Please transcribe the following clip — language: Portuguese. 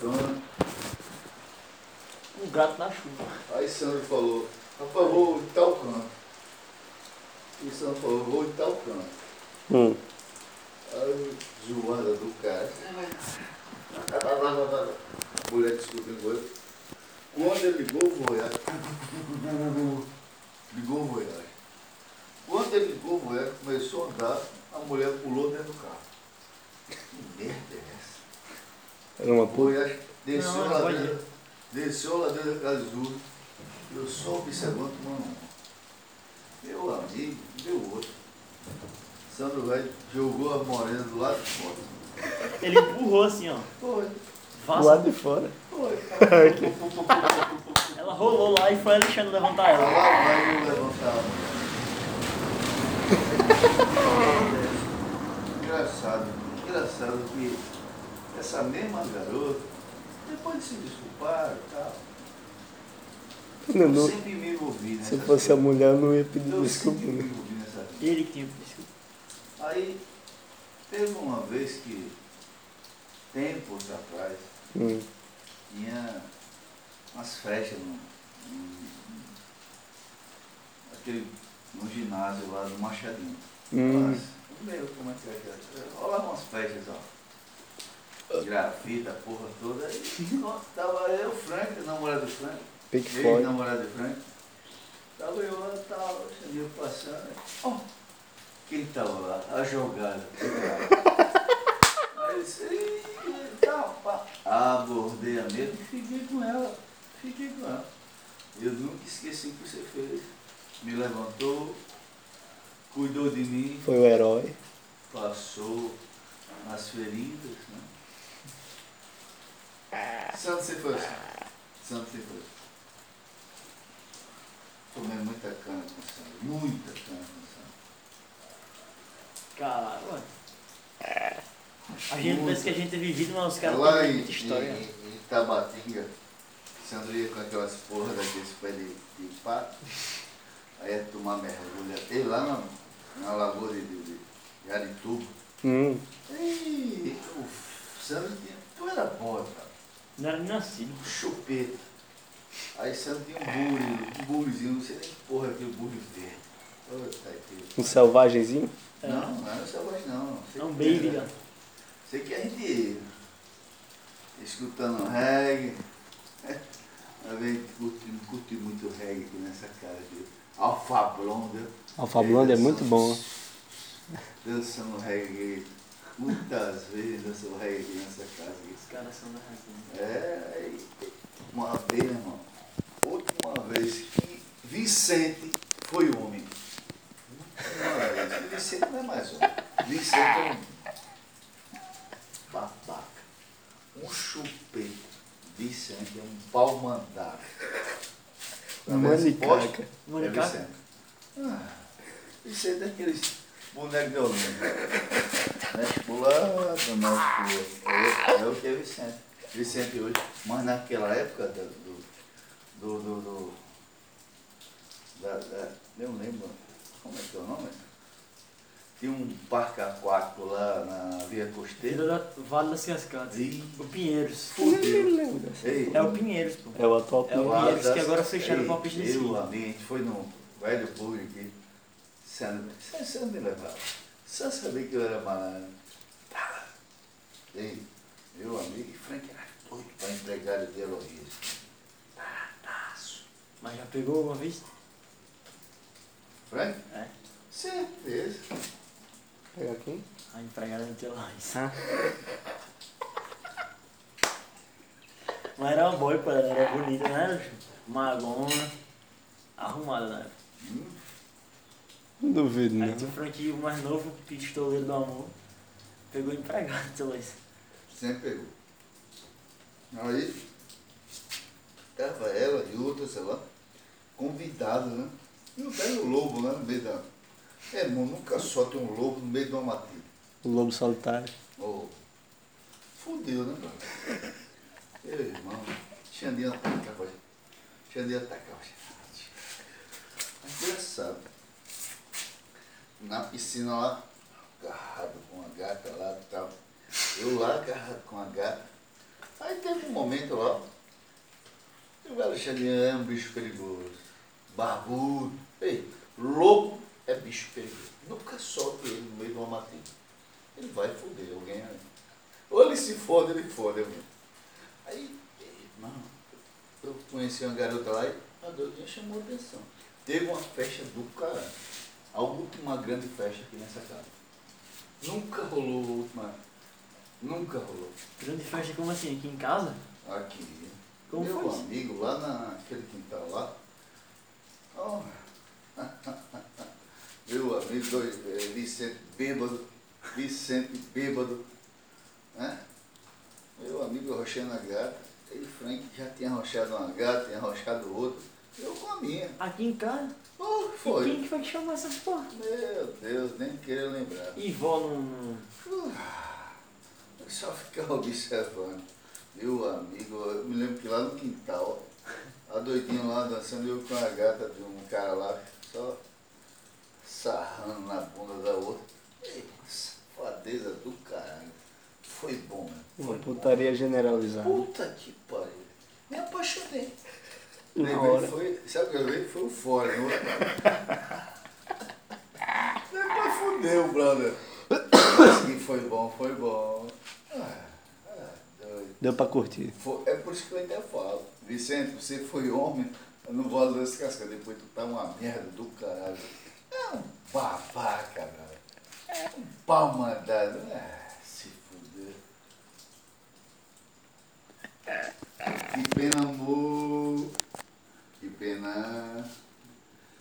surfando. Um gato na chuva. Aí Sandro falou, rapaz, vou em tal canto. E Sandro falou, vou em tal canto. Hum. Aí zoada do cara. Mulher discutindo com ele. Quando ele ligou o Voyage, ligou o Voyage. Quando ele ligou o Voyage, começou a andar, a mulher pulou dentro do carro. Que merda é essa? Era uma. Voyage desceu Não, lá pode dentro, desceu lá dentro da casa azul. Eu só observando um. Meu amigo, deu outro. Sandro Velho jogou a morena do lado de fora. Ele empurrou assim, ó. Foi, Do lado de fora. foi. Ela rolou lá e foi Alexandre levantar ela. vai eu levantar a mulher. Engraçado, engraçado que essa mesma garota, de se desculpar e tal, Não, eu não- sempre me envolvi nessa se fosse a mulher, não ia pedir Eu desculpa. sempre me né? envolvi nessa vida. Ele que tinha desculpa. Aí, teve uma vez que, tempos atrás, Hum. tinha umas festas no, no- aquele, no ginásio lá do Machadinho. Hum. Mas, não lembro como é que é. é. Rolava umas festas, ó. Grafita, porra toda. Aí ó, tava eu, Frank, namorado do Frank. Ele, forte. namorado do Frank. Tava eu lá, tava, cheguei passando. Ó, quem tava lá? A jogada. Aí eu disse, "Ih, tal, pá. Abordei a mesa e fiquei com ela. Fiquei com ela. Eu nunca esqueci o que você fez. Me levantou, cuidou de mim, Foi o herói. passou nas feridas, né? Santo você foi assim. Santo você foi assim. Tomei muita cana com o Santo. Muita cana com. Caralho, mano. A gente pensa que a gente é vivido, mas os caras Lá têm em, muita história. em, em Itabatinga, Sandro ia com aquelas porras daqueles pés de, de pato, aí ia tomar mergulho até lá na, na lagoa de, de, de Arituba. Hum. E o Sandro tinha. Tu era boa, cara. Não era nem nascido. Um chupeta. Aí Sandro tinha um bule, um bulezinho, não sei nem que porra é aquele bule. Puta que. Um selvagemzinho. Não, não era selvagem não. Sei É um que baby, né? Sei que a gente escutando reggae. A gente curte, curte muito reggae aqui nessa casa aqui. Alfa Blonda. Alfa Blonda é muito bom. Dançando reggae. Muitas vezes dançando reggae aqui nessa casa. Os caras são da razão. É, uma vez, meu irmão, última vez que Vicente foi homem. Vez, Vicente não é mais homem. Vicente é um babaca, um chupeta. Vicente é um pau mandado. Poste? Manicaca. É Manicaca? Vicente. Ah, Vicente é aqueles bonecos de Olinda. Pro outro. É, é o que é Vicente. Vicente hoje. Mas naquela época do. do. do. do, do da, da- eu lembro. Como é que é o nome? Tinha um parque aquático lá na Via Costeira. Da Vale das Cascadas. Ih, O Pinheiros. Ei, É o Pinheiros, pô. É o atual É o Pinheiro. Pinheiros que agora fecharam com a pista de amigo, a gente foi no velho público aqui. Você você não me levava. Só sabia que eu era malandro. Ei, meu amigo, Frank era doido para entregar de Heloísa. Taradaço. Mas já pegou alguma vez? Frank? É. Certeza. Pegar quem? A empregada isso. Ah. Mas era uma boa, pô. Ela era bonita, né? Magona. Arrumada, né? Hum, Não duvido, Aí não. tinha o Franquinho mais novo, o pistoleiro do amor. Pegou empregado, lá isso. sempre pegou. Aí, tava ela e outra, sei lá, convidada, né? E o velho lobo, né? No meio da. É, irmão, nunca só tem um lobo no meio de uma matilha. O lobo solitário. Oh, fudeu, né, mano? Meu irmão, de atacar, pode. É engraçado. Na piscina lá, agarrado com a gata lá e tal. Eu lá agarrado com a gata. Aí teve um momento lá. O Alexandre é um bicho perigoso. Barbudo. Ei, lobo é bicho perigoso. Nunca solte ele no meio de uma matilha. Ele vai foder alguém. né? Ou ele se fode, ele fode. Aí, irmão, eu conheci uma garota lá e a doidinha chamou a atenção. Teve uma festa do caralho. A última grande festa aqui nessa casa. Nunca rolou a última. Nunca rolou. Grande festa como assim? Aqui em casa? Aqui. Como Meu amigo lá naquele quintal lá. ó, Meu amigo dois, eh, Vicente bêbado. Vicente bêbado. Né? Meu amigo rochando a gata. Ele, Frank, já tinha rochado uma gata, tinha rochado outra. Eu com a minha. Aqui em casa? Oh, E foi. quem que foi que chamou essas porra? Meu Deus, nem queria lembrar. E vó não. Eu só ficava observando. Meu amigo, eu me lembro que lá no quintal, a doidinha lá dançando, eu com a gata de um cara lá, só sarrando na bunda da outra. Ei, safadeza do caralho. Foi bom, né? Uma Foi bom. putaria generalizada. Puta que pariu. Me apaixonei. Na hora. foi, sabe o que eu lembrei? Foi o fora, não Depois fudeu, brother. Mas que foi bom, foi bom. Deu pra curtir. É por isso que eu ainda falo. Vicente, você foi homem, eu não vou às casca, depois tu tá uma merda do caralho. É um babaca, velho. É um pau mandado. Ah, se fuder. Que pena, amor. Que pena.